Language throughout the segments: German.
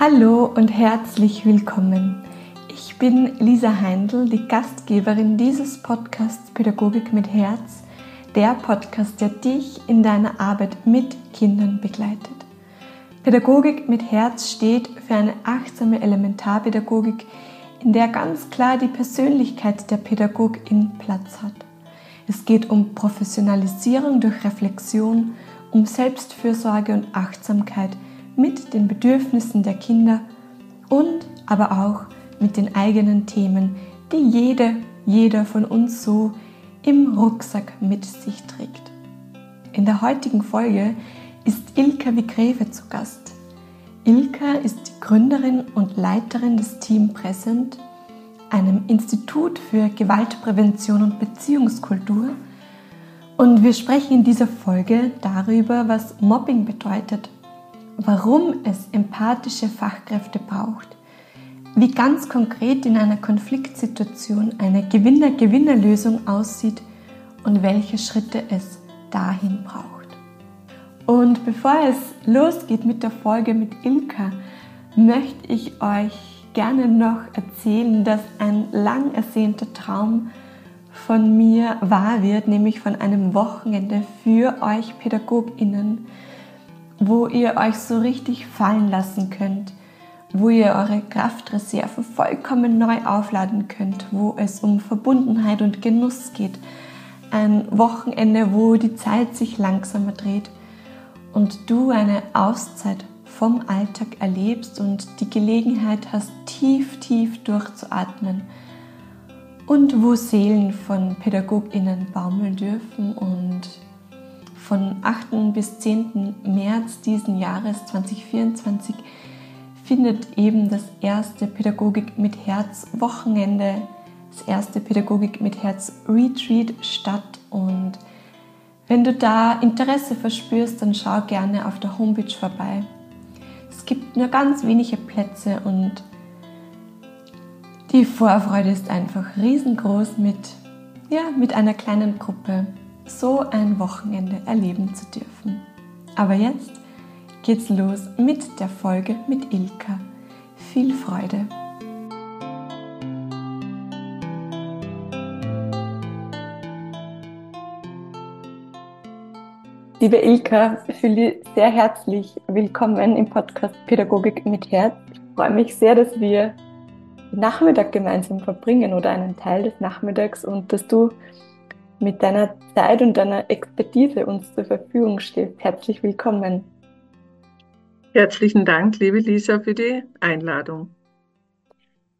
Hallo und herzlich willkommen. Ich bin Lisa Heindl, die Gastgeberin dieses Podcasts Pädagogik mit Herz, der Podcast, der dich in deiner Arbeit mit Kindern begleitet. Pädagogik mit Herz steht für eine achtsame Elementarpädagogik, in der ganz klar die Persönlichkeit der Pädagogin Platz hat. Es geht um Professionalisierung durch Reflexion, um Selbstfürsorge und Achtsamkeit – mit den Bedürfnissen der Kinder und aber auch mit den eigenen Themen, die jede, jeder von uns so im Rucksack mit sich trägt. In der heutigen Folge ist Ilka Wigreve zu Gast. Ilka ist die Gründerin und Leiterin des Team Present, einem Institut für Gewaltprävention und Beziehungskultur. Und wir sprechen in dieser Folge darüber, was Mobbing bedeutet warum es empathische Fachkräfte braucht, wie ganz konkret in einer Konfliktsituation eine Gewinner-Gewinner-Lösung aussieht und welche Schritte es dahin braucht. Und bevor es losgeht mit der Folge mit Ilka, möchte ich euch gerne noch erzählen, dass ein lang ersehnter Traum von mir wahr wird, nämlich von einem Wochenende für euch Pädagoginnen, wo ihr euch so richtig fallen lassen könnt, wo ihr eure Kraftreserven vollkommen neu aufladen könnt, wo es um Verbundenheit und Genuss geht. Ein Wochenende, wo die Zeit sich langsamer dreht und du eine Auszeit vom Alltag erlebst und die Gelegenheit hast, tief, tief durchzuatmen und wo Seelen von PädagogInnen baumeln dürfen und von 8. bis 10. März diesen Jahres 2024 findet eben das erste Pädagogik mit Herz Wochenende, das erste Pädagogik mit Herz Retreat statt. Und wenn du da Interesse verspürst, dann schau gerne auf der Homepage vorbei. Es gibt nur ganz wenige Plätze und die Vorfreude ist einfach riesengroß mit, ja, mit einer kleinen Gruppe so ein Wochenende erleben zu dürfen. Aber jetzt geht's los mit der Folge mit Ilka. Viel Freude! Liebe Ilka, ich fühle dich sehr herzlich willkommen im Podcast Pädagogik mit Herz. Ich freue mich sehr, dass wir den Nachmittag gemeinsam verbringen oder einen Teil des Nachmittags und dass du mit deiner Zeit und deiner Expertise uns zur Verfügung stehst. Herzlich willkommen. Herzlichen Dank, liebe Lisa, für die Einladung.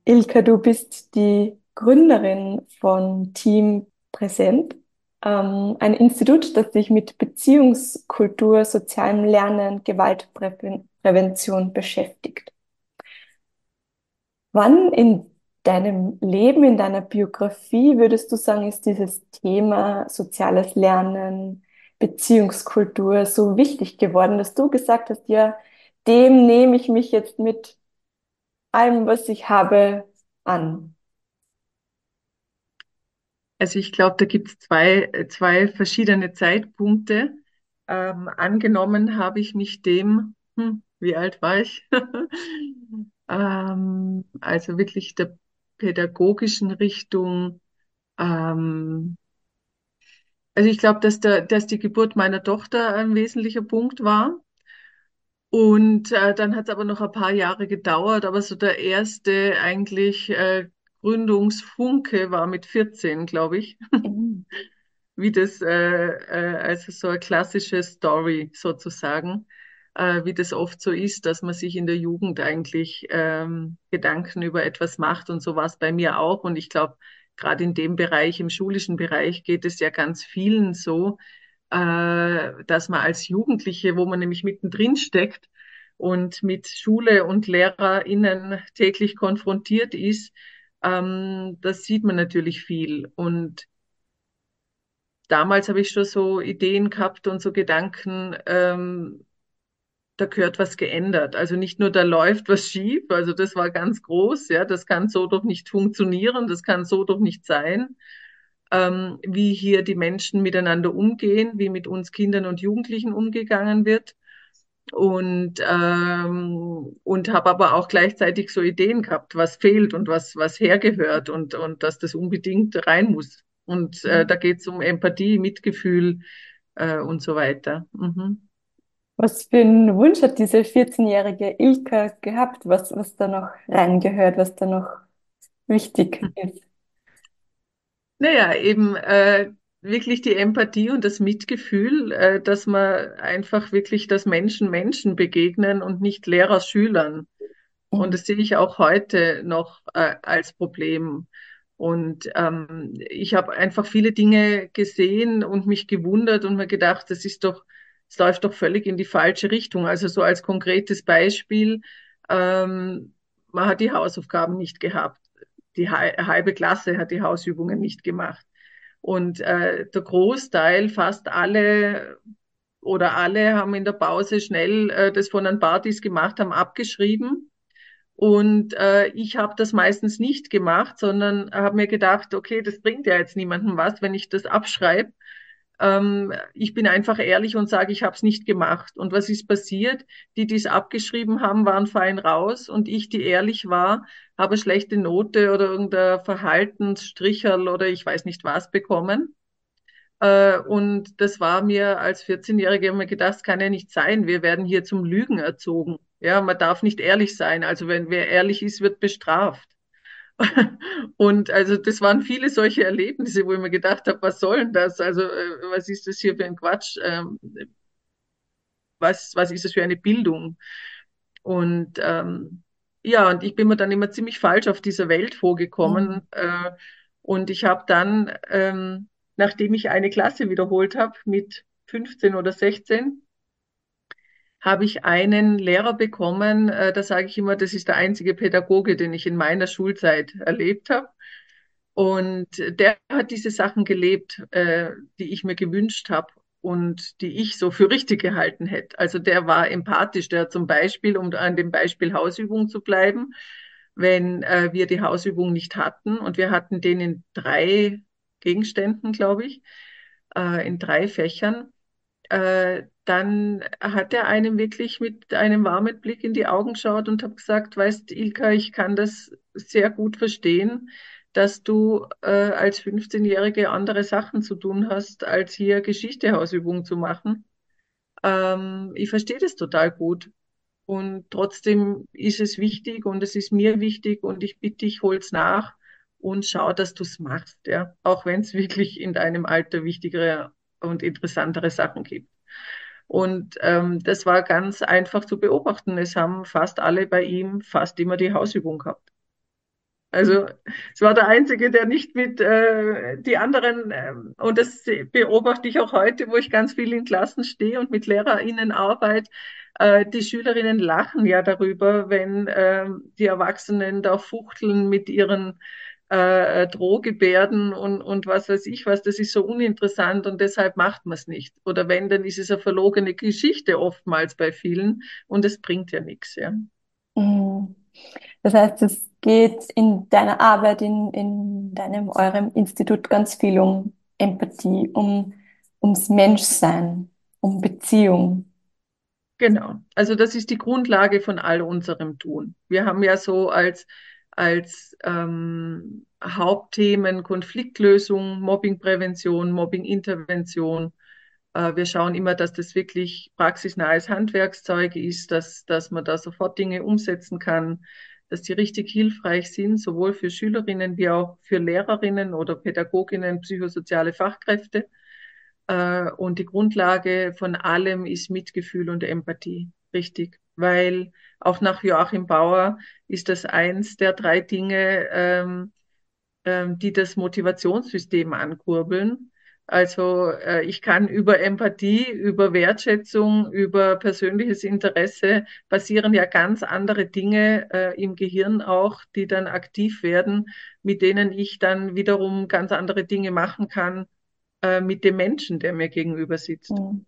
Ilka, du bist die Gründerin von Team Präsent, ähm, ein Institut, das sich mit Beziehungskultur, sozialem Lernen, Gewaltprävention beschäftigt. Wann in deinem Leben, in deiner Biografie würdest du sagen, ist dieses Thema soziales Lernen, Beziehungskultur so wichtig geworden, dass du gesagt hast, ja, dem nehme ich mich jetzt mit allem, was ich habe, an? Also ich glaube, da gibt es zwei, zwei verschiedene Zeitpunkte. Ähm, angenommen habe ich mich dem, hm, wie alt war ich? ähm, also wirklich der pädagogischen Richtung. Ähm, also ich glaube, dass, der, dass die Geburt meiner Tochter ein wesentlicher Punkt war. Und äh, dann hat es aber noch ein paar Jahre gedauert, aber so der erste eigentlich äh, Gründungsfunke war mit 14, glaube ich. Mhm. Wie das, äh, äh, also so eine klassische Story sozusagen äh, wie das oft so ist, dass man sich in der Jugend eigentlich ähm, Gedanken über etwas macht. Und so war es bei mir auch. Und ich glaube, gerade in dem Bereich, im schulischen Bereich, geht es ja ganz vielen so, äh, dass man als Jugendliche, wo man nämlich mittendrin steckt und mit Schule und LehrerInnen täglich konfrontiert ist, ähm, das sieht man natürlich viel. Und damals habe ich schon so Ideen gehabt und so Gedanken, ähm, da gehört was geändert. Also nicht nur da läuft was schief, also das war ganz groß, ja, das kann so doch nicht funktionieren, das kann so doch nicht sein, ähm, wie hier die Menschen miteinander umgehen, wie mit uns Kindern und Jugendlichen umgegangen wird. und, ähm, und habe aber auch gleichzeitig so Ideen gehabt, was fehlt und was, was hergehört und, und dass das unbedingt rein muss. Und äh, da geht es um Empathie, Mitgefühl äh, und so weiter. Mhm. Was für einen Wunsch hat diese 14-jährige Ilka gehabt, was, was da noch reingehört, was da noch wichtig ist? Naja, eben äh, wirklich die Empathie und das Mitgefühl, äh, dass man einfach wirklich, dass Menschen Menschen begegnen und nicht Lehrer Schülern. Und Mhm. das sehe ich auch heute noch äh, als Problem. Und ähm, ich habe einfach viele Dinge gesehen und mich gewundert und mir gedacht, das ist doch, es läuft doch völlig in die falsche Richtung. Also so als konkretes Beispiel, ähm, man hat die Hausaufgaben nicht gehabt. Die halbe Klasse hat die Hausübungen nicht gemacht. Und äh, der Großteil, fast alle oder alle haben in der Pause schnell äh, das von den Partys gemacht, haben abgeschrieben. Und äh, ich habe das meistens nicht gemacht, sondern habe mir gedacht, okay, das bringt ja jetzt niemandem was, wenn ich das abschreibe. Ähm, ich bin einfach ehrlich und sage, ich habe es nicht gemacht. Und was ist passiert? Die, die es abgeschrieben haben, waren fein raus. Und ich, die ehrlich war, habe schlechte Note oder irgendein Verhaltensstricherl oder ich weiß nicht was bekommen. Äh, und das war mir als 14-Jährige immer gedacht, das kann ja nicht sein. Wir werden hier zum Lügen erzogen. Ja, man darf nicht ehrlich sein. Also wenn wer ehrlich ist, wird bestraft. Und also das waren viele solche Erlebnisse, wo ich mir gedacht habe, was soll denn das? Also äh, was ist das hier für ein Quatsch? Ähm, was, was ist das für eine Bildung? Und ähm, ja, und ich bin mir dann immer ziemlich falsch auf dieser Welt Mhm. vorgekommen. Äh, und ich habe dann, ähm, nachdem ich eine Klasse wiederholt habe mit 15 oder 16, habe ich einen Lehrer bekommen, äh, da sage ich immer, das ist der einzige Pädagoge, den ich in meiner Schulzeit erlebt habe. Und der hat diese Sachen gelebt, äh, die ich mir gewünscht habe und die ich so für richtig gehalten hätte. Also der war empathisch, der zum Beispiel, um an dem Beispiel Hausübung zu bleiben, wenn äh, wir die Hausübung nicht hatten und wir hatten den in drei Gegenständen, glaube ich, äh, in drei Fächern, äh, dann hat er einem wirklich mit einem warmen Blick in die Augen geschaut und hat gesagt, weißt, Ilka, ich kann das sehr gut verstehen, dass du äh, als 15-Jährige andere Sachen zu tun hast, als hier Geschichtehausübungen zu machen. Ähm, ich verstehe das total gut. Und trotzdem ist es wichtig und es ist mir wichtig und ich bitte dich, hol's nach und schau, dass du es machst, ja. Auch wenn es wirklich in deinem Alter wichtigere und interessantere Sachen gibt. Und ähm, das war ganz einfach zu beobachten. Es haben fast alle bei ihm fast immer die Hausübung gehabt. Also es war der Einzige, der nicht mit äh, die anderen, ähm, und das beobachte ich auch heute, wo ich ganz viel in Klassen stehe und mit LehrerInnen arbeite, äh, die Schülerinnen lachen ja darüber, wenn ähm, die Erwachsenen da fuchteln mit ihren äh, Drohgebärden und, und was weiß ich was, das ist so uninteressant und deshalb macht man es nicht. Oder wenn, dann ist es eine verlogene Geschichte oftmals bei vielen und es bringt ja nichts, ja. Mhm. Das heißt, es geht in deiner Arbeit, in, in deinem, eurem Institut ganz viel um Empathie, um, ums Menschsein, um Beziehung. Genau. Also das ist die Grundlage von all unserem Tun. Wir haben ja so als, als ähm, Hauptthemen Konfliktlösung, Mobbingprävention, Mobbingintervention. Äh, wir schauen immer, dass das wirklich praxisnahes Handwerkszeug ist, dass, dass man da sofort Dinge umsetzen kann, dass die richtig hilfreich sind, sowohl für Schülerinnen wie auch für Lehrerinnen oder Pädagoginnen, psychosoziale Fachkräfte. Äh, und die Grundlage von allem ist Mitgefühl und Empathie. Richtig. Weil auch nach Joachim Bauer ist das eins der drei Dinge, ähm, ähm, die das Motivationssystem ankurbeln. Also äh, ich kann über Empathie, über Wertschätzung, über persönliches Interesse passieren ja ganz andere Dinge äh, im Gehirn auch, die dann aktiv werden, mit denen ich dann wiederum ganz andere Dinge machen kann äh, mit dem Menschen, der mir gegenüber sitzt. Mhm.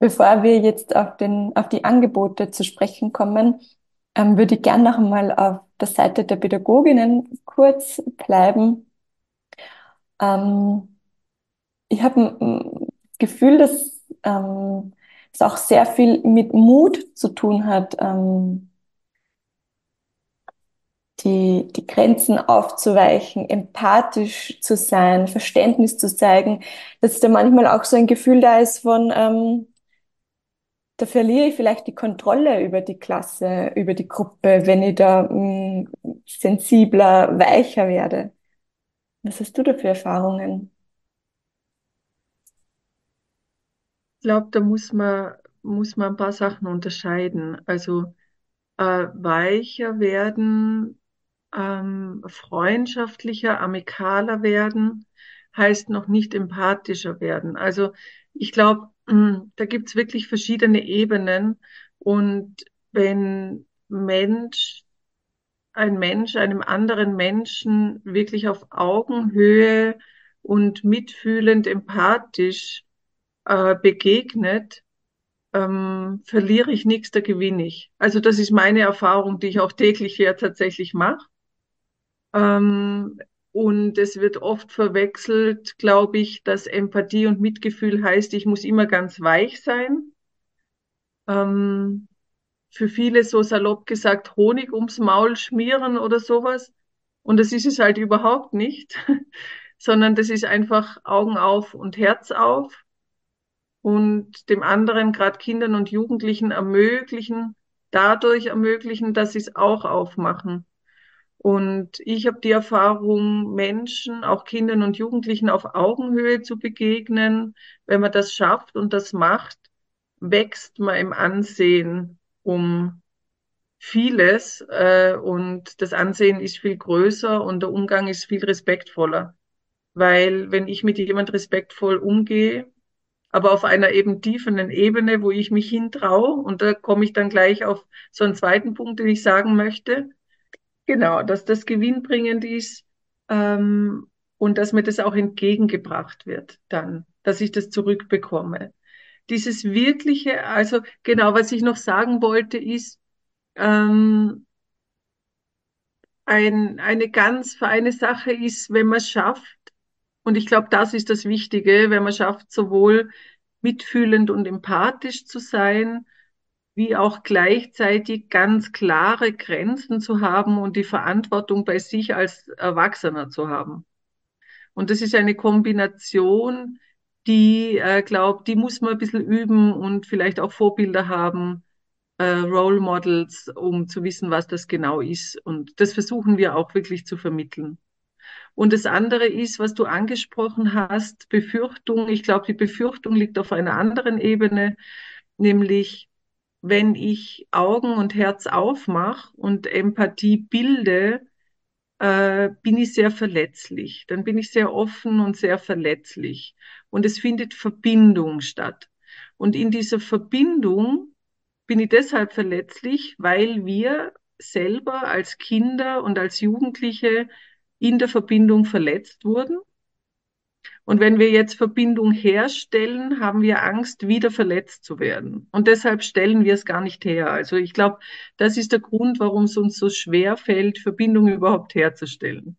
Bevor wir jetzt auf den, auf die Angebote zu sprechen kommen, ähm, würde ich gerne noch einmal auf der Seite der Pädagoginnen kurz bleiben. Ähm, ich habe das Gefühl, dass ähm, es auch sehr viel mit Mut zu tun hat, ähm, die, die Grenzen aufzuweichen, empathisch zu sein, Verständnis zu zeigen, dass da manchmal auch so ein Gefühl da ist von, ähm, da verliere ich vielleicht die Kontrolle über die Klasse, über die Gruppe, wenn ich da mh, mm, sensibler, weicher werde. Was hast du da für Erfahrungen? Ich glaube, da muss man, muss man ein paar Sachen unterscheiden. Also äh, weicher werden, ähm, freundschaftlicher, amikaler werden, heißt noch nicht empathischer werden. Also ich glaube, da gibt's wirklich verschiedene Ebenen. Und wenn Mensch, ein Mensch einem anderen Menschen wirklich auf Augenhöhe und mitfühlend, empathisch äh, begegnet, ähm, verliere ich nichts, da gewinne ich. Also das ist meine Erfahrung, die ich auch täglich hier tatsächlich mache. Ähm, und es wird oft verwechselt, glaube ich, dass Empathie und Mitgefühl heißt, ich muss immer ganz weich sein. Ähm, für viele so salopp gesagt Honig ums Maul schmieren oder sowas. Und das ist es halt überhaupt nicht, sondern das ist einfach Augen auf und Herz auf und dem anderen, gerade Kindern und Jugendlichen, ermöglichen, dadurch ermöglichen, dass sie es auch aufmachen. Und ich habe die Erfahrung, Menschen, auch Kindern und Jugendlichen auf Augenhöhe zu begegnen. Wenn man das schafft und das macht, wächst man im Ansehen um vieles äh, und das Ansehen ist viel größer und der Umgang ist viel respektvoller. Weil wenn ich mit jemand respektvoll umgehe, aber auf einer eben tieferen Ebene, wo ich mich hintraue, und da komme ich dann gleich auf so einen zweiten Punkt, den ich sagen möchte, Genau, dass das gewinnbringend ist ähm, und dass mir das auch entgegengebracht wird dann, dass ich das zurückbekomme. Dieses wirkliche, also genau, was ich noch sagen wollte, ist ähm, ein, eine ganz feine Sache ist, wenn man schafft, und ich glaube, das ist das Wichtige, wenn man schafft, sowohl mitfühlend und empathisch zu sein, wie auch gleichzeitig ganz klare Grenzen zu haben und die Verantwortung bei sich als Erwachsener zu haben. Und das ist eine Kombination, die, äh, glaube, die muss man ein bisschen üben und vielleicht auch Vorbilder haben, äh, Role Models, um zu wissen, was das genau ist. Und das versuchen wir auch wirklich zu vermitteln. Und das andere ist, was du angesprochen hast, Befürchtung. Ich glaube, die Befürchtung liegt auf einer anderen Ebene, nämlich wenn ich Augen und Herz aufmache und Empathie bilde, äh, bin ich sehr verletzlich. Dann bin ich sehr offen und sehr verletzlich. Und es findet Verbindung statt. Und in dieser Verbindung bin ich deshalb verletzlich, weil wir selber als Kinder und als Jugendliche in der Verbindung verletzt wurden und wenn wir jetzt Verbindung herstellen, haben wir Angst, wieder verletzt zu werden. Und deshalb stellen wir es gar nicht her. Also ich glaube, das ist der Grund, warum es uns so schwer fällt, Verbindung überhaupt herzustellen.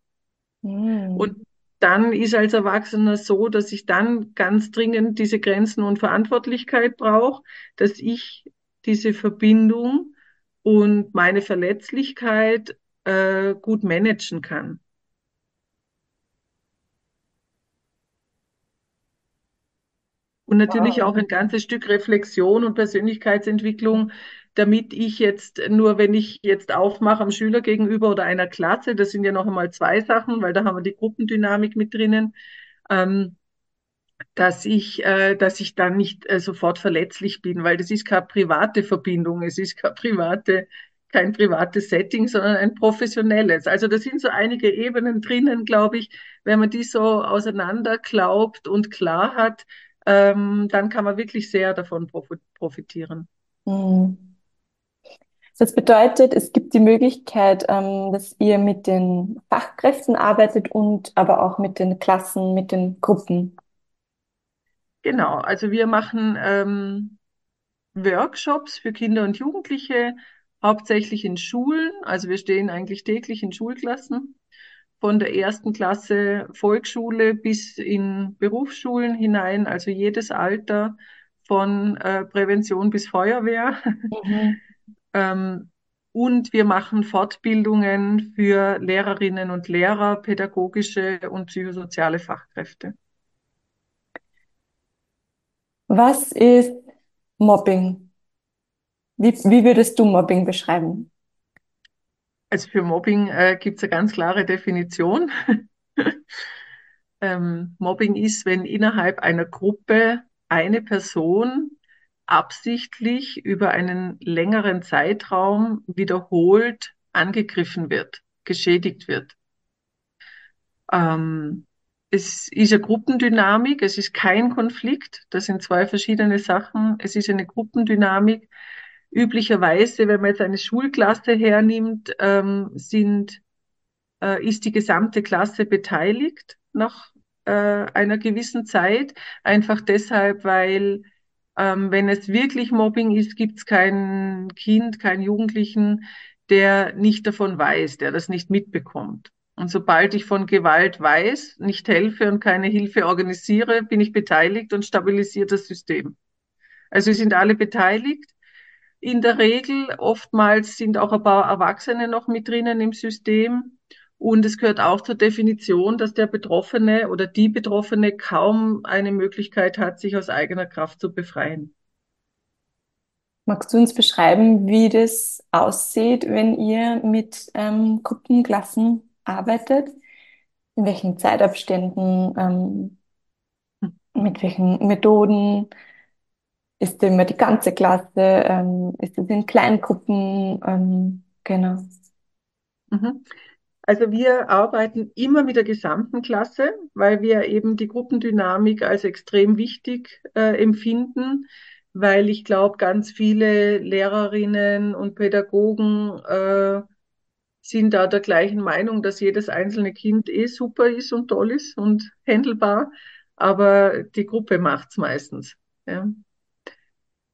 Mhm. Und dann ist als Erwachsener so, dass ich dann ganz dringend diese Grenzen und Verantwortlichkeit brauche, dass ich diese Verbindung und meine Verletzlichkeit äh, gut managen kann. Und natürlich wow. auch ein ganzes Stück Reflexion und Persönlichkeitsentwicklung, damit ich jetzt nur, wenn ich jetzt aufmache am Schüler gegenüber oder einer Klasse, das sind ja noch einmal zwei Sachen, weil da haben wir die Gruppendynamik mit drinnen, ähm, dass ich, äh, dass ich dann nicht äh, sofort verletzlich bin, weil das ist keine private Verbindung, es ist keine private, kein privates Setting, sondern ein professionelles. Also da sind so einige Ebenen drinnen, glaube ich, wenn man die so auseinander glaubt und klar hat, ähm, dann kann man wirklich sehr davon profitieren. Mhm. Das bedeutet, es gibt die Möglichkeit, ähm, dass ihr mit den Fachkräften arbeitet und aber auch mit den Klassen, mit den Gruppen. Genau, also wir machen ähm, Workshops für Kinder und Jugendliche, hauptsächlich in Schulen. Also wir stehen eigentlich täglich in Schulklassen von der ersten Klasse Volksschule bis in Berufsschulen hinein, also jedes Alter von äh, Prävention bis Feuerwehr. Mhm. ähm, und wir machen Fortbildungen für Lehrerinnen und Lehrer, pädagogische und psychosoziale Fachkräfte. Was ist Mobbing? Wie, wie würdest du Mobbing beschreiben? Also für Mobbing äh, gibt es eine ganz klare Definition. ähm, Mobbing ist, wenn innerhalb einer Gruppe eine Person absichtlich über einen längeren Zeitraum wiederholt angegriffen wird, geschädigt wird. Ähm, es ist eine Gruppendynamik, es ist kein Konflikt, das sind zwei verschiedene Sachen. Es ist eine Gruppendynamik. Üblicherweise, wenn man jetzt eine Schulklasse hernimmt, ähm, sind, äh, ist die gesamte Klasse beteiligt nach äh, einer gewissen Zeit, einfach deshalb, weil ähm, wenn es wirklich Mobbing ist, gibt es kein Kind, keinen Jugendlichen, der nicht davon weiß, der das nicht mitbekommt. Und sobald ich von Gewalt weiß, nicht helfe und keine Hilfe organisiere, bin ich beteiligt und stabilisiere das System. Also sind alle beteiligt. In der Regel, oftmals sind auch ein paar Erwachsene noch mit drinnen im System. Und es gehört auch zur Definition, dass der Betroffene oder die Betroffene kaum eine Möglichkeit hat, sich aus eigener Kraft zu befreien. Magst du uns beschreiben, wie das aussieht, wenn ihr mit ähm, Gruppenklassen arbeitet? In welchen Zeitabständen? Ähm, mit welchen Methoden? Ist immer die ganze Klasse? Ähm, ist es in Kleingruppen? Ähm, genau. Mhm. Also wir arbeiten immer mit der gesamten Klasse, weil wir eben die Gruppendynamik als extrem wichtig äh, empfinden, weil ich glaube, ganz viele Lehrerinnen und Pädagogen äh, sind da der gleichen Meinung, dass jedes einzelne Kind eh super ist und toll ist und handelbar, aber die Gruppe macht's meistens. Ja.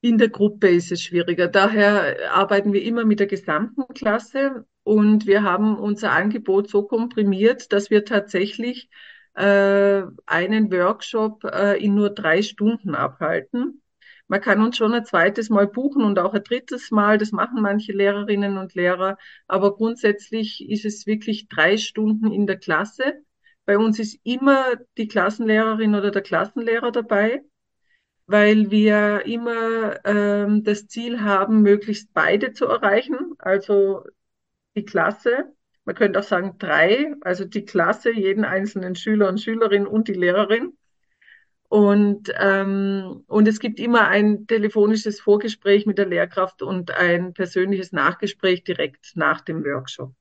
In der Gruppe ist es schwieriger. Daher arbeiten wir immer mit der gesamten Klasse und wir haben unser Angebot so komprimiert, dass wir tatsächlich äh, einen Workshop äh, in nur drei Stunden abhalten. Man kann uns schon ein zweites Mal buchen und auch ein drittes Mal. Das machen manche Lehrerinnen und Lehrer. Aber grundsätzlich ist es wirklich drei Stunden in der Klasse. Bei uns ist immer die Klassenlehrerin oder der Klassenlehrer dabei, weil wir immer ähm, das Ziel haben, möglichst beide zu erreichen. Also die Klasse, man könnte auch sagen drei, also die Klasse, jeden einzelnen Schüler und Schülerin und die Lehrerin. Und, ähm, und es gibt immer ein telefonisches Vorgespräch mit der Lehrkraft und ein persönliches Nachgespräch direkt nach dem Workshop.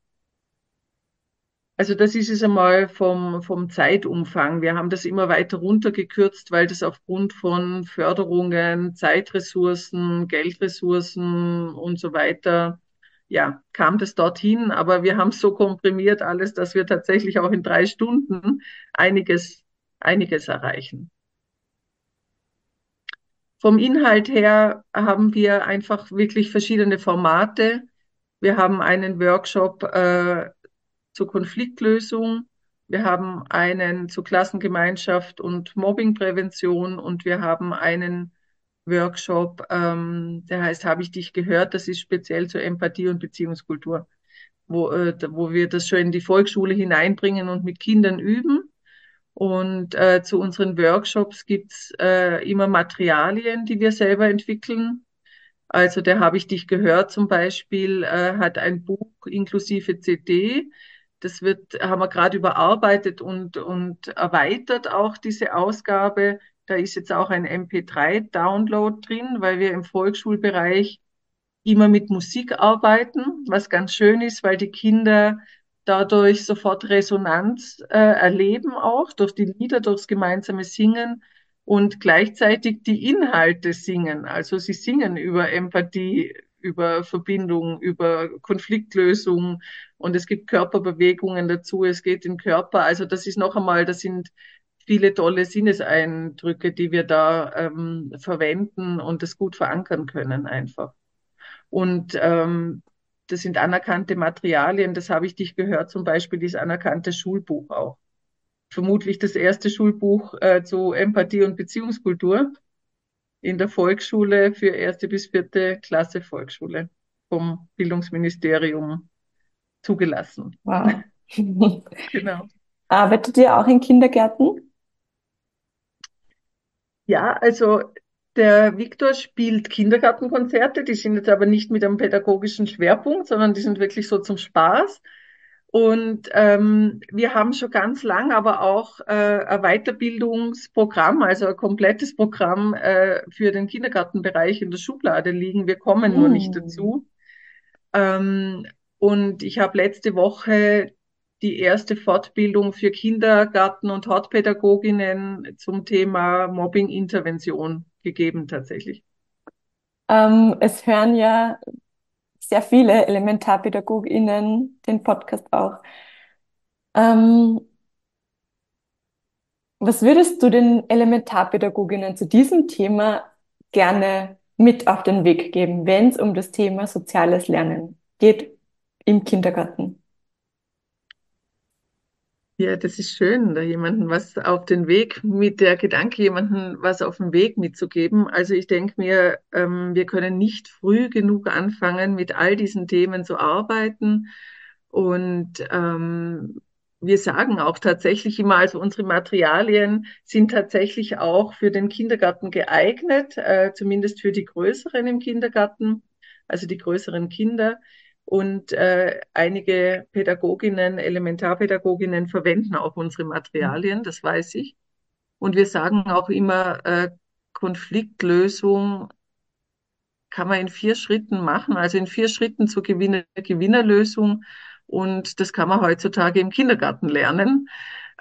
Also das ist es einmal vom, vom Zeitumfang. Wir haben das immer weiter runtergekürzt, weil das aufgrund von Förderungen, Zeitressourcen, Geldressourcen und so weiter ja, kam das dorthin, aber wir haben so komprimiert alles, dass wir tatsächlich auch in drei Stunden einiges, einiges erreichen. Vom Inhalt her haben wir einfach wirklich verschiedene Formate. Wir haben einen Workshop äh, zur Konfliktlösung. Wir haben einen zur Klassengemeinschaft und Mobbingprävention und wir haben einen Workshop, ähm, der heißt Habe ich dich gehört? Das ist speziell zur Empathie und Beziehungskultur, wo, äh, wo wir das schon in die Volksschule hineinbringen und mit Kindern üben. Und äh, zu unseren Workshops gibt's äh, immer Materialien, die wir selber entwickeln. Also der Habe ich dich gehört zum Beispiel, äh, hat ein Buch inklusive CD. Das wird, haben wir gerade überarbeitet und, und erweitert auch diese Ausgabe da ist jetzt auch ein MP3-Download drin, weil wir im Volksschulbereich immer mit Musik arbeiten, was ganz schön ist, weil die Kinder dadurch sofort Resonanz äh, erleben, auch durch die Lieder, durchs gemeinsame Singen und gleichzeitig die Inhalte singen. Also sie singen über Empathie, über Verbindung, über Konfliktlösung und es gibt Körperbewegungen dazu, es geht in Körper. Also das ist noch einmal, das sind viele tolle Sinneseindrücke, die wir da ähm, verwenden und das gut verankern können einfach. Und ähm, das sind anerkannte Materialien, das habe ich dich gehört, zum Beispiel dieses anerkannte Schulbuch auch. Vermutlich das erste Schulbuch äh, zu Empathie und Beziehungskultur in der Volksschule für erste bis vierte Klasse Volksschule vom Bildungsministerium zugelassen. Wow. genau. Arbeitet ihr auch in Kindergärten? Ja, also der Viktor spielt Kindergartenkonzerte, die sind jetzt aber nicht mit einem pädagogischen Schwerpunkt, sondern die sind wirklich so zum Spaß. Und ähm, wir haben schon ganz lang aber auch äh, ein Weiterbildungsprogramm, also ein komplettes Programm äh, für den Kindergartenbereich in der Schublade liegen. Wir kommen mm. nur nicht mm. dazu. Ähm, und ich habe letzte Woche die erste Fortbildung für Kindergarten- und Hortpädagoginnen zum Thema Mobbing-Intervention gegeben tatsächlich. Ähm, es hören ja sehr viele ElementarpädagogInnen den Podcast auch. Ähm, was würdest du den Elementarpädagoginnen zu diesem Thema gerne mit auf den Weg geben, wenn es um das Thema soziales Lernen geht im Kindergarten? Ja, das ist schön, da jemanden was auf den Weg mit der Gedanke, jemanden was auf den Weg mitzugeben. Also ich denke mir, ähm, wir können nicht früh genug anfangen, mit all diesen Themen zu arbeiten. Und ähm, wir sagen auch tatsächlich immer, also unsere Materialien sind tatsächlich auch für den Kindergarten geeignet, äh, zumindest für die Größeren im Kindergarten, also die größeren Kinder. Und äh, einige Pädagoginnen, Elementarpädagoginnen verwenden auch unsere Materialien, das weiß ich. Und wir sagen auch immer, äh, Konfliktlösung kann man in vier Schritten machen, also in vier Schritten zur Gewinner Gewinnerlösung. Und das kann man heutzutage im Kindergarten lernen.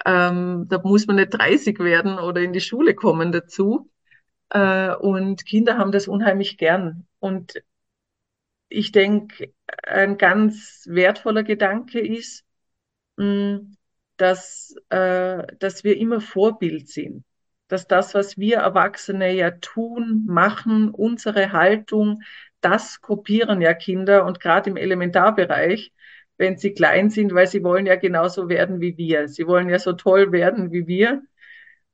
Ähm, da muss man nicht 30 werden oder in die Schule kommen dazu. Äh, und Kinder haben das unheimlich gern. Und ich denke, ein ganz wertvoller Gedanke ist, mm, dass, äh, dass wir immer Vorbild sind. Dass das, was wir Erwachsene ja tun, machen, unsere Haltung, das kopieren ja Kinder und gerade im Elementarbereich, wenn sie klein sind, weil sie wollen ja genauso werden wie wir. Sie wollen ja so toll werden wie wir.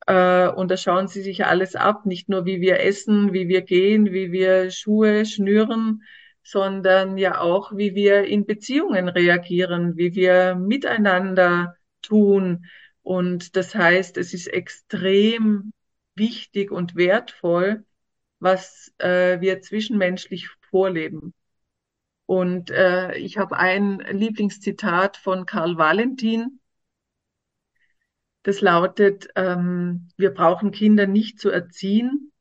Äh, und da schauen sie sich alles ab, nicht nur wie wir essen, wie wir gehen, wie wir Schuhe schnüren, sondern ja auch, wie wir in Beziehungen reagieren, wie wir miteinander tun. Und das heißt, es ist extrem wichtig und wertvoll, was äh, wir zwischenmenschlich vorleben. Und äh, ich habe ein Lieblingszitat von Karl Valentin. Das lautet, ähm, wir brauchen Kinder nicht zu erziehen,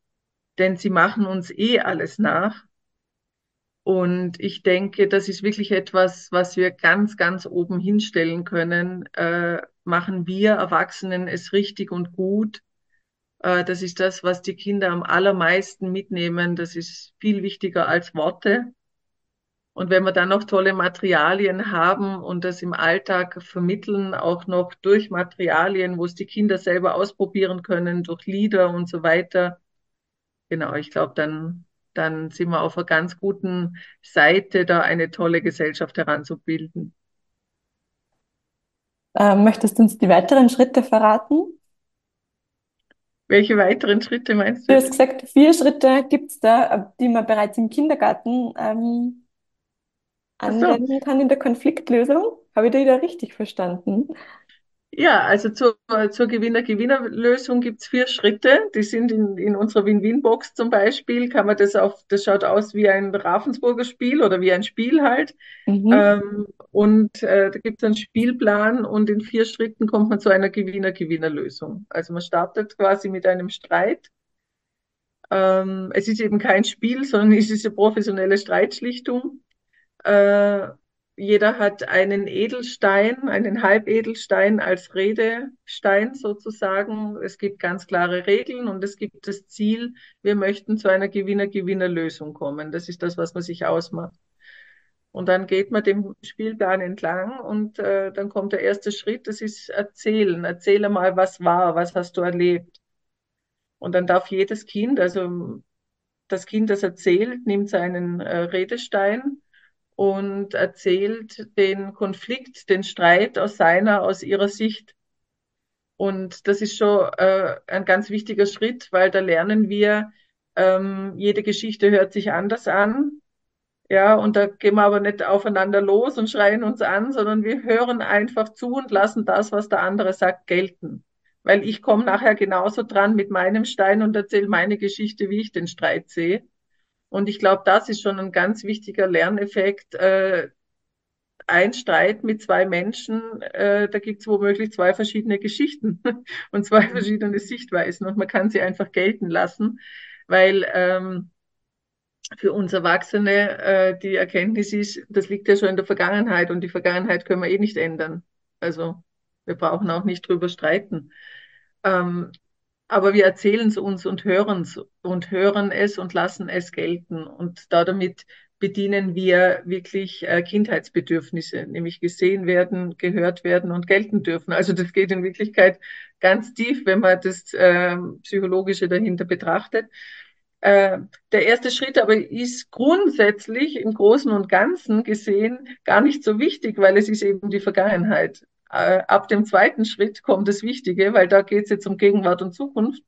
denn sie machen uns eh alles nach. Und ich denke, das ist wirklich etwas, was wir ganz, ganz oben hinstellen können. Äh, machen wir Erwachsenen es richtig und gut? Äh, das ist das, was die Kinder am allermeisten mitnehmen. Das ist viel wichtiger als Worte. Und wenn wir dann noch tolle Materialien haben und das im Alltag vermitteln, auch noch durch Materialien, wo es die Kinder selber ausprobieren können, durch Lieder und so weiter. Genau, ich glaube, dann dann sind wir auf einer ganz guten Seite, da eine tolle Gesellschaft heranzubilden. Ähm, möchtest du uns die weiteren Schritte verraten? Welche weiteren Schritte meinst du? Du hast gesagt, vier Schritte gibt es da, die man bereits im Kindergarten ähm, anwenden so. kann in der Konfliktlösung. Habe ich da richtig verstanden? Ja, also zur, zur Gewinner-Gewinner-Lösung gibt's vier Schritte. Die sind in, in unserer Win-Win-Box zum Beispiel, kann man das auf, das schaut aus wie ein Ravensburger Spiel oder wie ein Spiel halt. Mhm. Ähm, und äh, da gibt's einen Spielplan und in vier Schritten kommt man zu einer Gewinner-Gewinner-Lösung. Also man startet quasi mit einem Streit. Ähm, es ist eben kein Spiel, sondern es ist eine professionelle Streitschlichtung. Äh, jeder hat einen Edelstein, einen Halbedelstein als Redestein sozusagen. Es gibt ganz klare Regeln und es gibt das Ziel, wir möchten zu einer Gewinner-Gewinner-Lösung kommen. Das ist das, was man sich ausmacht. Und dann geht man dem Spielplan entlang und äh, dann kommt der erste Schritt, das ist erzählen. Erzähle mal, was war, was hast du erlebt. Und dann darf jedes Kind, also das Kind, das erzählt, nimmt seinen äh, Redestein und erzählt den Konflikt, den Streit aus seiner, aus ihrer Sicht. Und das ist schon äh, ein ganz wichtiger Schritt, weil da lernen wir, Ähm, jede Geschichte hört sich anders an. Ja, und da gehen wir aber nicht aufeinander los und schreien uns an, sondern wir hören einfach zu und lassen das, was der andere sagt, gelten. Weil ich komme nachher genauso dran mit meinem Stein und erzähle meine Geschichte, wie ich den Streit sehe. Und ich glaube, das ist schon ein ganz wichtiger Lerneffekt. Äh, ein Streit mit zwei Menschen, äh, da gibt es womöglich zwei verschiedene Geschichten und zwei verschiedene Sichtweisen und man kann sie einfach gelten lassen, weil ähm, für uns Erwachsene äh, die Erkenntnis ist, das liegt ja schon in der Vergangenheit und die Vergangenheit können wir eh nicht ändern. Also wir brauchen auch nicht drüber streiten. Ähm, aber wir erzählen es uns und hören es und hören es und lassen es gelten. Und da damit bedienen wir wirklich äh, Kindheitsbedürfnisse, nämlich gesehen werden, gehört werden und gelten dürfen. Also das geht in Wirklichkeit ganz tief, wenn man das äh, Psychologische dahinter betrachtet. Äh, der erste Schritt aber ist grundsätzlich im Großen und Ganzen gesehen gar nicht so wichtig, weil es ist eben die Vergangenheit. Äh, ab dem zweiten Schritt kommt das Wichtige, weil da geht es jetzt um Gegenwart und Zukunft.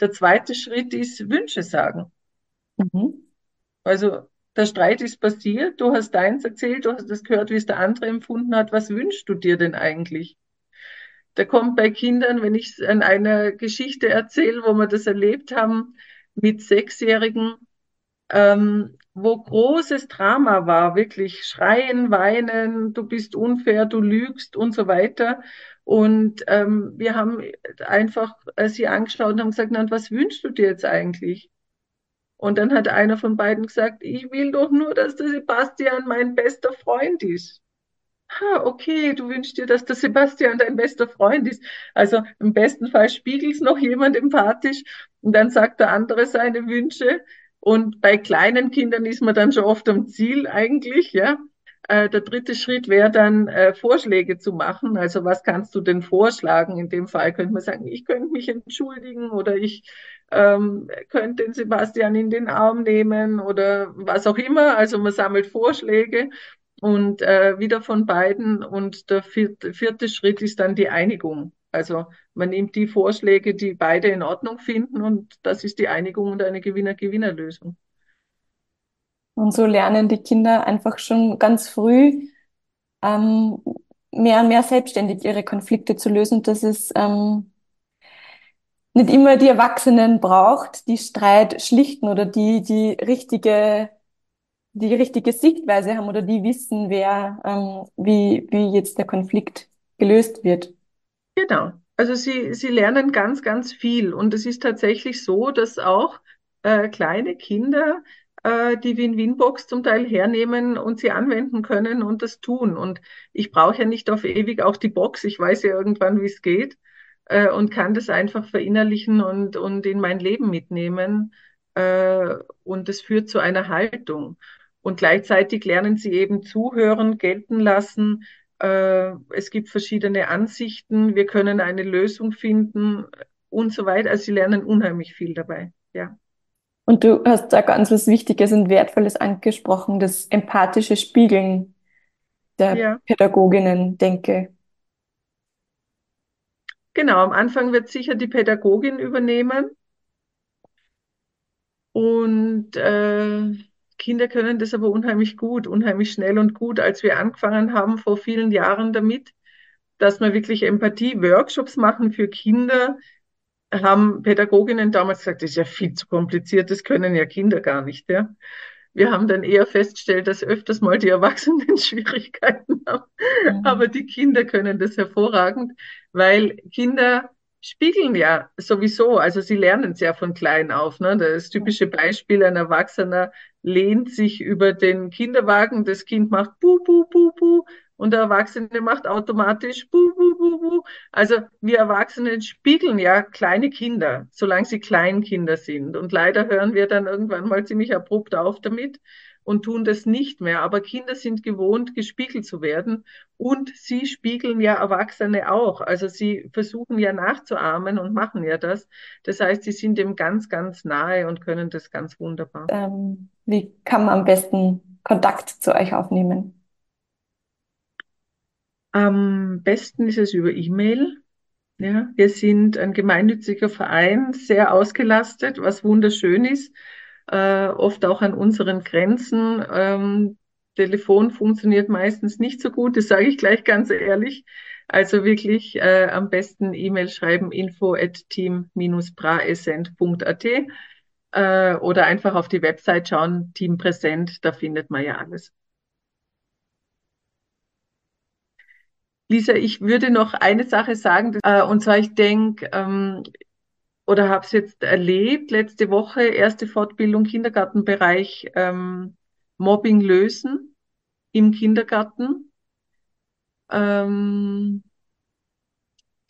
Der zweite Schritt ist Wünsche sagen. Mhm. Also der Streit ist passiert, du hast deins erzählt, du hast das gehört, wie es der andere empfunden hat. Was wünschst du dir denn eigentlich? Da kommt bei Kindern, wenn ich an einer Geschichte erzähle, wo wir das erlebt haben, mit Sechsjährigen, ähm, wo großes Drama war, wirklich schreien, weinen, du bist unfair, du lügst und so weiter. Und ähm, wir haben einfach äh, sie angeschaut und haben gesagt, na, was wünschst du dir jetzt eigentlich? Und dann hat einer von beiden gesagt, ich will doch nur, dass der Sebastian mein bester Freund ist. Ah, okay, du wünschst dir, dass der Sebastian dein bester Freund ist. Also im besten Fall spiegelt noch jemand empathisch und dann sagt der andere seine Wünsche. Und bei kleinen Kindern ist man dann schon oft am Ziel eigentlich, ja. Äh, der dritte Schritt wäre dann, äh, Vorschläge zu machen. Also was kannst du denn vorschlagen? In dem Fall könnte man sagen, ich könnte mich entschuldigen oder ich ähm, könnte den Sebastian in den Arm nehmen oder was auch immer. Also man sammelt Vorschläge und äh, wieder von beiden. Und der vierte, vierte Schritt ist dann die Einigung. Also man nimmt die Vorschläge, die beide in Ordnung finden und das ist die Einigung und eine Gewinner-Gewinner-Lösung. Und so lernen die Kinder einfach schon ganz früh ähm, mehr und mehr selbstständig ihre Konflikte zu lösen, dass es ähm, nicht immer die Erwachsenen braucht, die Streit schlichten oder die die richtige die richtige Sichtweise haben oder die wissen, wer ähm, wie wie jetzt der Konflikt gelöst wird. Genau. Also sie, sie lernen ganz, ganz viel. Und es ist tatsächlich so, dass auch äh, kleine Kinder äh, die Win-Win-Box zum Teil hernehmen und sie anwenden können und das tun. Und ich brauche ja nicht auf ewig auch die Box. Ich weiß ja irgendwann, wie es geht äh, und kann das einfach verinnerlichen und, und in mein Leben mitnehmen. Äh, und es führt zu einer Haltung. Und gleichzeitig lernen sie eben zuhören, gelten lassen äh, es gibt verschiedene Ansichten, wir können eine Lösung finden und so weiter. Also sie lernen unheimlich viel dabei. Ja. Und du hast da ganz was Wichtiges und Wertvolles angesprochen, das empathische Spiegeln der Ja, Pädagoginnen, denke. genau. Am Anfang wird sicher die Pädagogin übernehmen und äh, Kinder können das aber unheimlich gut, unheimlich schnell und gut, als wir angefangen haben vor vielen Jahren damit, dass wir wirklich Empathie-Workshops machen für Kinder, haben Pädagoginnen damals gesagt, das ist ja viel zu kompliziert, das können ja Kinder gar nicht, ja. Wir haben dann eher festgestellt, dass öfters mal die Erwachsenen Schwierigkeiten haben, Mhm. aber die Kinder können das hervorragend, weil Kinder spiegeln ja sowieso, also sie lernen es ja von klein auf. Ne? Das typische Beispiel, ein Erwachsener lehnt sich über den Kinderwagen, das Kind macht bu, bu, bu, bu und der Erwachsene macht automatisch bu, bu, bu, bu. Also wir Erwachsenen spiegeln ja kleine Kinder, solange sie Kleinkinder sind. Und leider hören wir dann irgendwann mal ziemlich abrupt auf damit und tun das nicht mehr. Aber Kinder sind gewohnt, gespiegelt zu werden. Und sie spiegeln ja Erwachsene auch. Also sie versuchen ja nachzuahmen und machen ja das. Das heißt, sie sind dem ganz, ganz nahe und können das ganz wunderbar. Ähm, wie kann man am besten Kontakt zu euch aufnehmen? Am besten ist es über E-Mail. Ja, wir sind ein gemeinnütziger Verein, sehr ausgelastet, was wunderschön ist, äh, oft auch an unseren Grenzen. Ähm, Telefon funktioniert meistens nicht so gut, das sage ich gleich ganz ehrlich. Also wirklich äh, am besten E-Mail schreiben info at team-praescent.at äh, oder einfach auf die Website schauen, Team Präsent, da findet man ja alles. Lisa, ich würde noch eine Sache sagen, äh, und zwar ich denke, ähm, oder habe es jetzt erlebt, letzte Woche, erste Fortbildung Kindergartenbereich ähm, Mobbing lösen im Kindergarten. Ähm,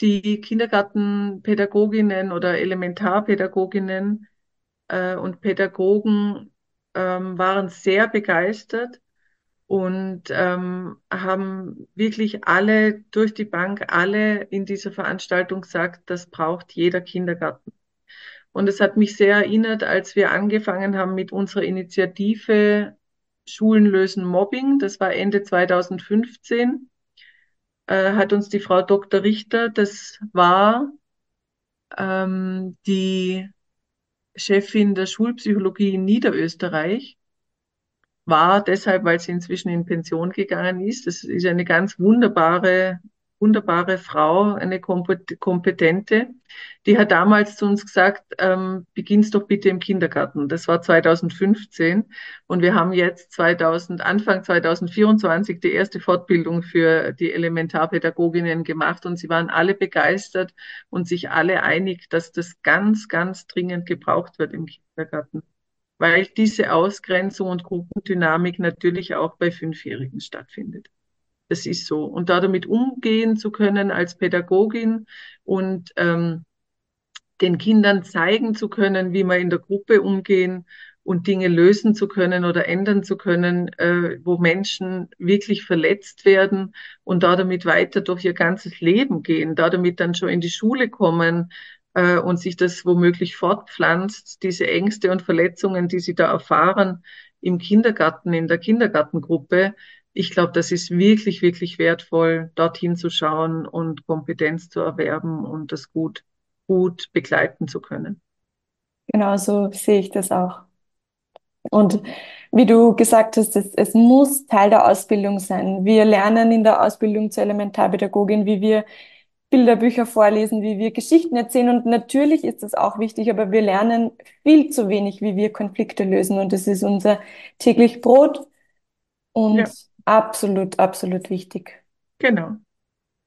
die Kindergartenpädagoginnen oder Elementarpädagoginnen äh, und Pädagogen ähm, waren sehr begeistert und ähm, haben wirklich alle durch die Bank, alle in dieser Veranstaltung gesagt, das braucht jeder Kindergarten. Und es hat mich sehr erinnert, als wir angefangen haben mit unserer Initiative Schulen lösen Mobbing. Das war Ende 2015. Äh, hat uns die Frau Dr. Richter, das war ähm, die Chefin der Schulpsychologie in Niederösterreich, war deshalb, weil sie inzwischen in Pension gegangen ist. Das ist eine ganz wunderbare, wunderbare Frau, eine kompetente. Die hat damals zu uns gesagt, ähm, beginnst doch bitte im Kindergarten. Das war 2015 und wir haben jetzt 2000, Anfang 2024 die erste Fortbildung für die Elementarpädagoginnen gemacht und sie waren alle begeistert und sich alle einig, dass das ganz, ganz dringend gebraucht wird im Kindergarten weil diese Ausgrenzung und Gruppendynamik natürlich auch bei Fünfjährigen stattfindet. Das ist so. Und da damit umgehen zu können als Pädagogin und ähm, den Kindern zeigen zu können, wie man in der Gruppe umgehen und Dinge lösen zu können oder ändern zu können, äh, wo Menschen wirklich verletzt werden und da damit weiter durch ihr ganzes Leben gehen, da damit dann schon in die Schule kommen, äh, und sich das womöglich fortpflanzt, diese Ängste und Verletzungen, die sie da erfahren im Kindergarten, in der Kindergartengruppe. Ich glaube, das ist wirklich, wirklich wertvoll, dorthin zu schauen und Kompetenz zu erwerben und das gut, gut begleiten zu können. Genau so sehe ich das auch. Und wie du gesagt hast, es, es muss Teil der Ausbildung sein. Wir lernen in der Ausbildung zur Elementarpädagogin, wie wir Bilderbücher vorlesen, wie wir Geschichten erzählen. Und natürlich ist das auch wichtig, aber wir lernen viel zu wenig, wie wir Konflikte lösen. Und das ist unser täglich Brot und ja. Absolut, absolut wichtig. Genau.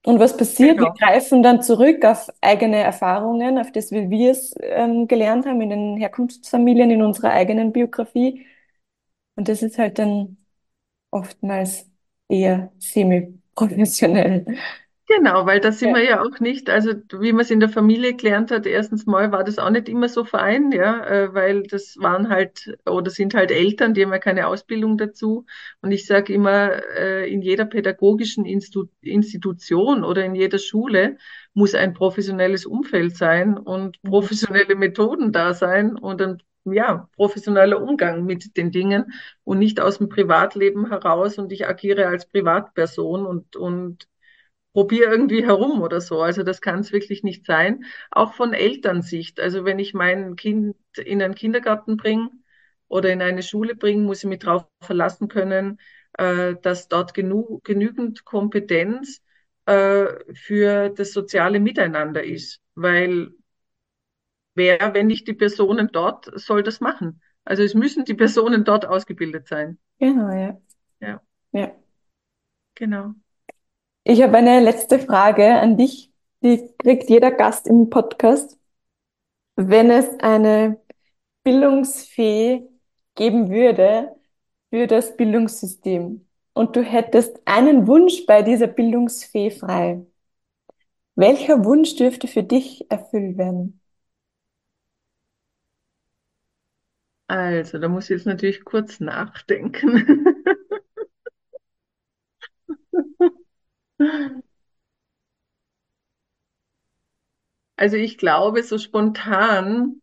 Und was passiert? Genau. Wir greifen dann zurück auf eigene Erfahrungen, auf das, wie wir es ähm, gelernt haben in den Herkunftsfamilien, in unserer eigenen Biografie. Und das ist halt dann oftmals eher semi-professionell. Genau, weil da sind ja. wir ja auch nicht, also wie man es in der Familie gelernt hat, erstens mal war das auch nicht immer so fein, ja, äh, weil das waren halt oder sind halt Eltern, die haben ja keine Ausbildung dazu. Und ich sage immer, äh, in jeder pädagogischen Institu Institution oder in jeder Schule muss ein professionelles Umfeld sein und mhm. professionelle Methoden da sein und ein ja, professioneller Umgang mit den Dingen und nicht aus dem Privatleben heraus und ich agiere als Privatperson und, und probier irgendwie herum oder so. Also das kann es wirklich nicht sein. Auch von Elternsicht. Also wenn ich mein Kind in einen Kindergarten bringe oder in eine Schule bringe, muss ich mich darauf verlassen können, äh, dass dort genü genügend Kompetenz äh, für das soziale Miteinander ist. Weil wer, wenn nicht die Personen dort, soll das machen? Also es müssen die Personen dort ausgebildet sein. Genau, ja. Ja. Ja. Genau. Ich habe eine letzte Frage an dich. Die kriegt jeder Gast im Podcast. Wenn es eine Bildungsfee geben würde für das Bildungssystem und du hättest einen Wunsch bei dieser Bildungsfee frei, welcher Wunsch dürfte für dich erfüllt werden? Also, da muss ich jetzt natürlich kurz nachdenken. Also ich glaube, so spontan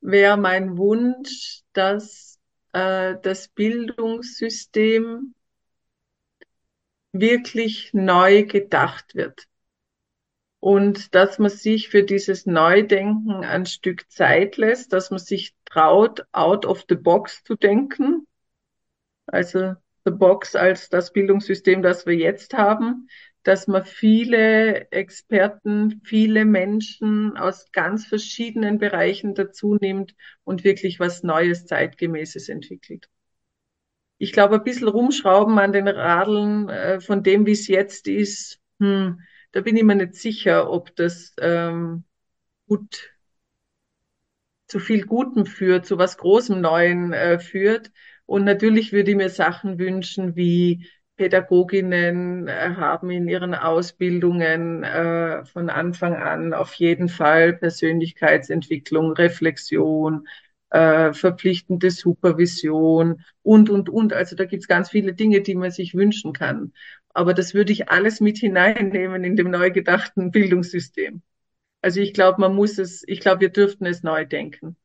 wäre mein Wunsch, dass äh, das Bildungssystem wirklich neu gedacht wird. und dass man sich für dieses Neudenken ein Stück Zeit lässt, dass man sich traut, out of the box zu denken. Also the box als das Bildungssystem, das wir jetzt haben, dass man viele Experten, viele Menschen aus ganz verschiedenen Bereichen dazu nimmt und wirklich was Neues, Zeitgemäßes entwickelt. Ich glaube, ein bisschen rumschrauben an den Radeln äh, von dem, wie es jetzt ist, hm, da bin ich mir nicht sicher, ob das ähm, gut zu viel Gutem führt, zu was Großem Neuen äh, führt. Und natürlich würde ich mir Sachen wünschen, wie Pädagoginnen äh, haben in ihren Ausbildungen äh, von Anfang an auf jeden Fall Persönlichkeitsentwicklung, Reflexion, äh, verpflichtende Supervision und, und, und. Also da gibt's ganz viele Dinge, die man sich wünschen kann. Aber das würde ich alles mit hineinnehmen in dem neu gedachten Bildungssystem. Also ich glaube, man muss es, ich glaube, wir dürften es neu denken.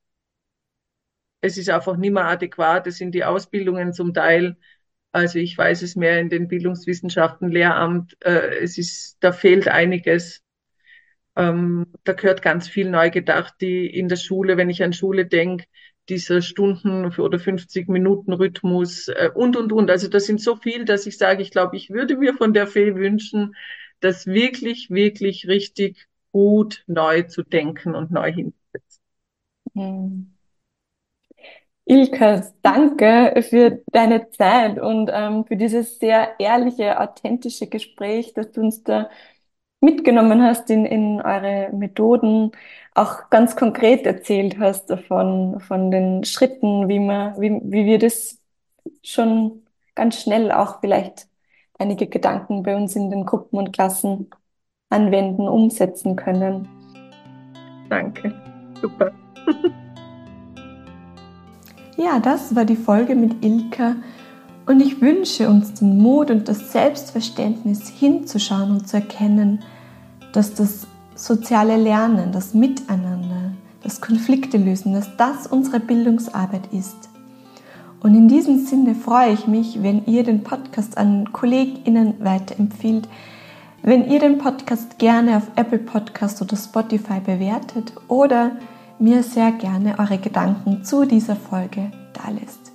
Es ist einfach nicht mehr adäquat. Es sind die Ausbildungen zum Teil, also ich weiß es mehr in den Bildungswissenschaften, Lehramt, äh, es ist, da fehlt einiges. Ähm, da gehört ganz viel neu gedacht, die in der Schule, wenn ich an Schule denke, dieser Stunden- oder 50 Minuten Rhythmus äh, und, und, und. Also das sind so viel, dass ich sage, ich glaube, ich würde mir von der Fee wünschen, das wirklich, wirklich richtig gut neu zu denken und neu hinzusetzen. Hm. Ilka, danke für deine Zeit und ähm, für dieses sehr ehrliche, authentische Gespräch, dass du uns da mitgenommen hast in, in eure Methoden, auch ganz konkret erzählt hast davon, von den Schritten, wie man, wie, wie wir das schon ganz schnell auch vielleicht einige Gedanken bei uns in den Gruppen und Klassen anwenden, umsetzen können. Danke. Super. ja, das war die Folge mit Ilka und ich wünsche uns den Mut und das Selbstverständnis hinzuschauen und zu erkennen, dass das soziale Lernen, das Miteinander, das Konflikte lösen, dass das unsere Bildungsarbeit ist. Und in diesem Sinne freue ich mich, wenn ihr den Podcast an KollegInnen weiterempfiehlt, wenn ihr den Podcast gerne auf Apple Podcast oder Spotify bewertet oder mir sehr gerne eure Gedanken zu dieser Folge dalässt.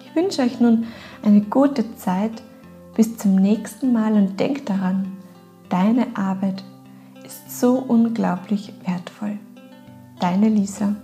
Ich wünsche euch nun eine gute Zeit. Bis zum nächsten Mal und denkt daran, deine Arbeit ist so unglaublich wertvoll. Deine Lisa.